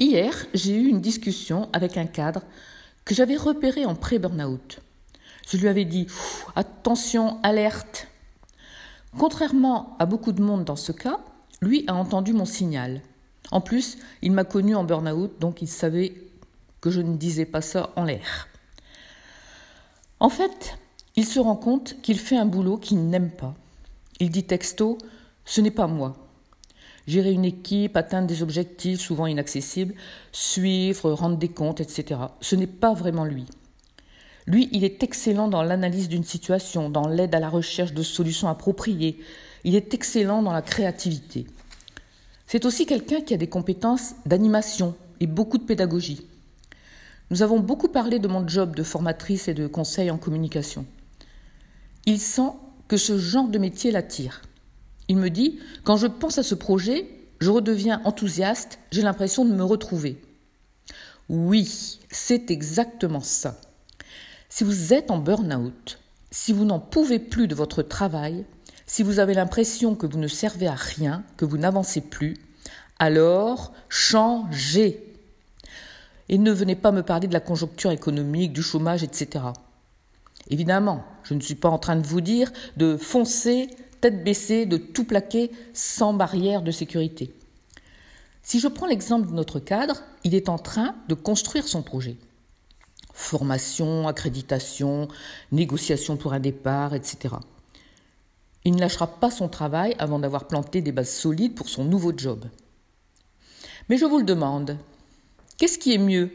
Hier, j'ai eu une discussion avec un cadre que j'avais repéré en pré-burnout. Je lui avais dit attention, alerte. Contrairement à beaucoup de monde dans ce cas, lui a entendu mon signal. En plus, il m'a connu en burn-out, donc il savait que je ne disais pas ça en l'air. En fait, il se rend compte qu'il fait un boulot qu'il n'aime pas. Il dit texto Ce n'est pas moi. Gérer une équipe, atteindre des objectifs souvent inaccessibles, suivre, rendre des comptes, etc. Ce n'est pas vraiment lui. Lui, il est excellent dans l'analyse d'une situation, dans l'aide à la recherche de solutions appropriées. Il est excellent dans la créativité. C'est aussi quelqu'un qui a des compétences d'animation et beaucoup de pédagogie. Nous avons beaucoup parlé de mon job de formatrice et de conseil en communication. Il sent que ce genre de métier l'attire. Il me dit, quand je pense à ce projet, je redeviens enthousiaste, j'ai l'impression de me retrouver. Oui, c'est exactement ça. Si vous êtes en burn-out, si vous n'en pouvez plus de votre travail, si vous avez l'impression que vous ne servez à rien, que vous n'avancez plus, alors changez. Et ne venez pas me parler de la conjoncture économique, du chômage, etc. Évidemment, je ne suis pas en train de vous dire de foncer, tête baissée, de tout plaquer sans barrière de sécurité. Si je prends l'exemple de notre cadre, il est en train de construire son projet. Formation, accréditation, négociation pour un départ, etc. Il ne lâchera pas son travail avant d'avoir planté des bases solides pour son nouveau job. Mais je vous le demande, qu'est-ce qui est mieux?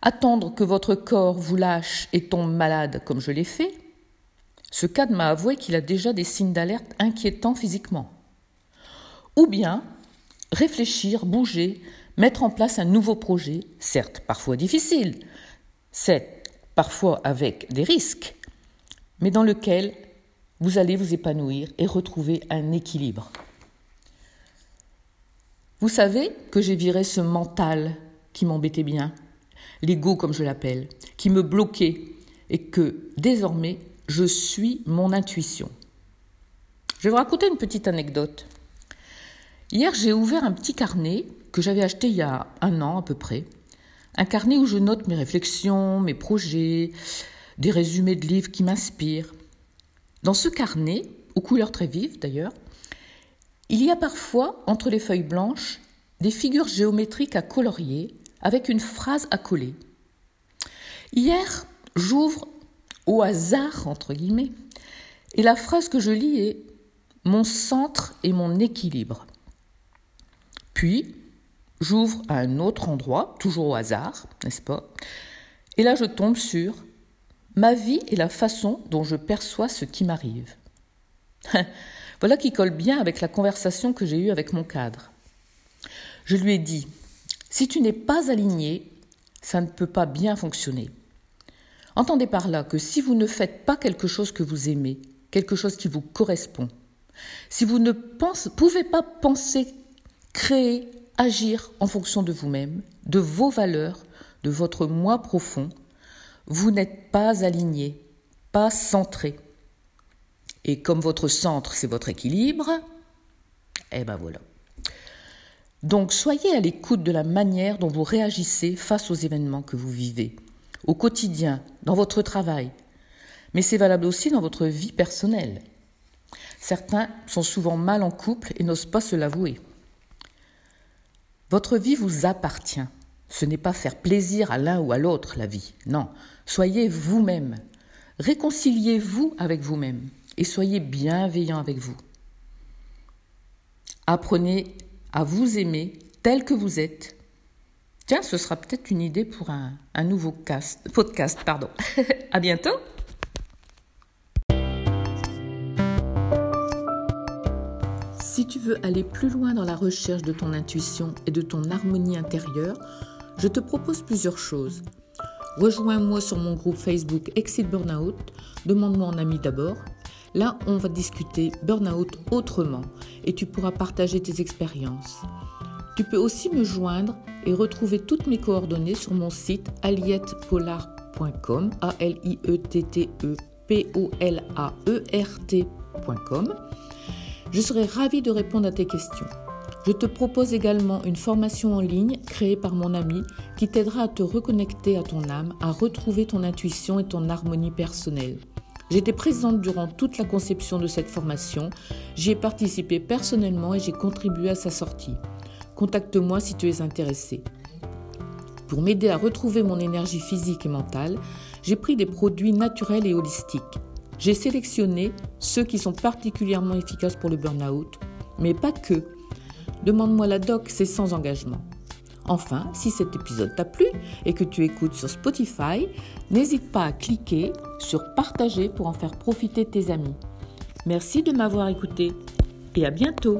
Attendre que votre corps vous lâche et tombe malade comme je l'ai fait Ce cadre m'a avoué qu'il a déjà des signes d'alerte inquiétants physiquement. Ou bien réfléchir, bouger, mettre en place un nouveau projet, certes parfois difficile, certes parfois avec des risques, mais dans lequel vous allez vous épanouir et retrouver un équilibre. Vous savez que j'ai viré ce mental qui m'embêtait bien, l'ego comme je l'appelle, qui me bloquait et que désormais je suis mon intuition. Je vais vous raconter une petite anecdote. Hier, j'ai ouvert un petit carnet que j'avais acheté il y a un an à peu près. Un carnet où je note mes réflexions, mes projets, des résumés de livres qui m'inspirent. Dans ce carnet, aux couleurs très vives d'ailleurs, il y a parfois, entre les feuilles blanches, des figures géométriques à colorier avec une phrase à coller. Hier, j'ouvre au hasard, entre guillemets, et la phrase que je lis est Mon centre et mon équilibre. Puis, j'ouvre à un autre endroit, toujours au hasard, n'est-ce pas? Et là, je tombe sur Ma vie est la façon dont je perçois ce qui m'arrive. voilà qui colle bien avec la conversation que j'ai eue avec mon cadre. Je lui ai dit, si tu n'es pas aligné, ça ne peut pas bien fonctionner. Entendez par là que si vous ne faites pas quelque chose que vous aimez, quelque chose qui vous correspond, si vous ne pouvez pas penser, créer, agir en fonction de vous-même, de vos valeurs, de votre moi profond, vous n'êtes pas aligné, pas centré. Et comme votre centre, c'est votre équilibre, eh ben voilà. Donc soyez à l'écoute de la manière dont vous réagissez face aux événements que vous vivez, au quotidien, dans votre travail. Mais c'est valable aussi dans votre vie personnelle. Certains sont souvent mal en couple et n'osent pas se l'avouer. Votre vie vous appartient. Ce n'est pas faire plaisir à l'un ou à l'autre la vie. Non, soyez vous-même. Réconciliez-vous avec vous-même et soyez bienveillant avec vous. Apprenez à vous aimer tel que vous êtes. Ce sera peut-être une idée pour un, nouveau cast, podcast. Pardon. à bientôt. Si tu veux aller plus loin dans la recherche de ton intuition et de ton harmonie intérieure, je te propose plusieurs choses. Rejoins-moi sur mon groupe Facebook Exit Burnout, demande-moi en ami d'abord. Là, on va discuter burnout autrement et tu pourras partager tes expériences. Tu peux aussi me joindre et retrouver toutes mes coordonnées sur mon site aliettepolar.com, a l i e t t e p o l a e r. Je serai ravie de répondre à tes questions. Je te propose également une formation en ligne créée par mon ami qui t'aidera à te reconnecter à ton âme, à retrouver ton intuition et ton harmonie personnelle. J'étais présente durant toute la conception de cette formation, j'y ai participé personnellement et j'ai contribué à sa sortie. Contacte-moi si tu es intéressé. Pour m'aider à retrouver mon énergie physique et mentale, j'ai pris des produits naturels et holistiques. J'ai sélectionné ceux qui sont particulièrement efficaces pour le burn-out, mais pas que. Demande-moi la doc, c'est sans engagement. Enfin, si cet épisode t'a plu et que tu écoutes sur Spotify, n'hésite pas à cliquer sur partager pour en faire profiter tes amis. Merci de m'avoir écouté et à bientôt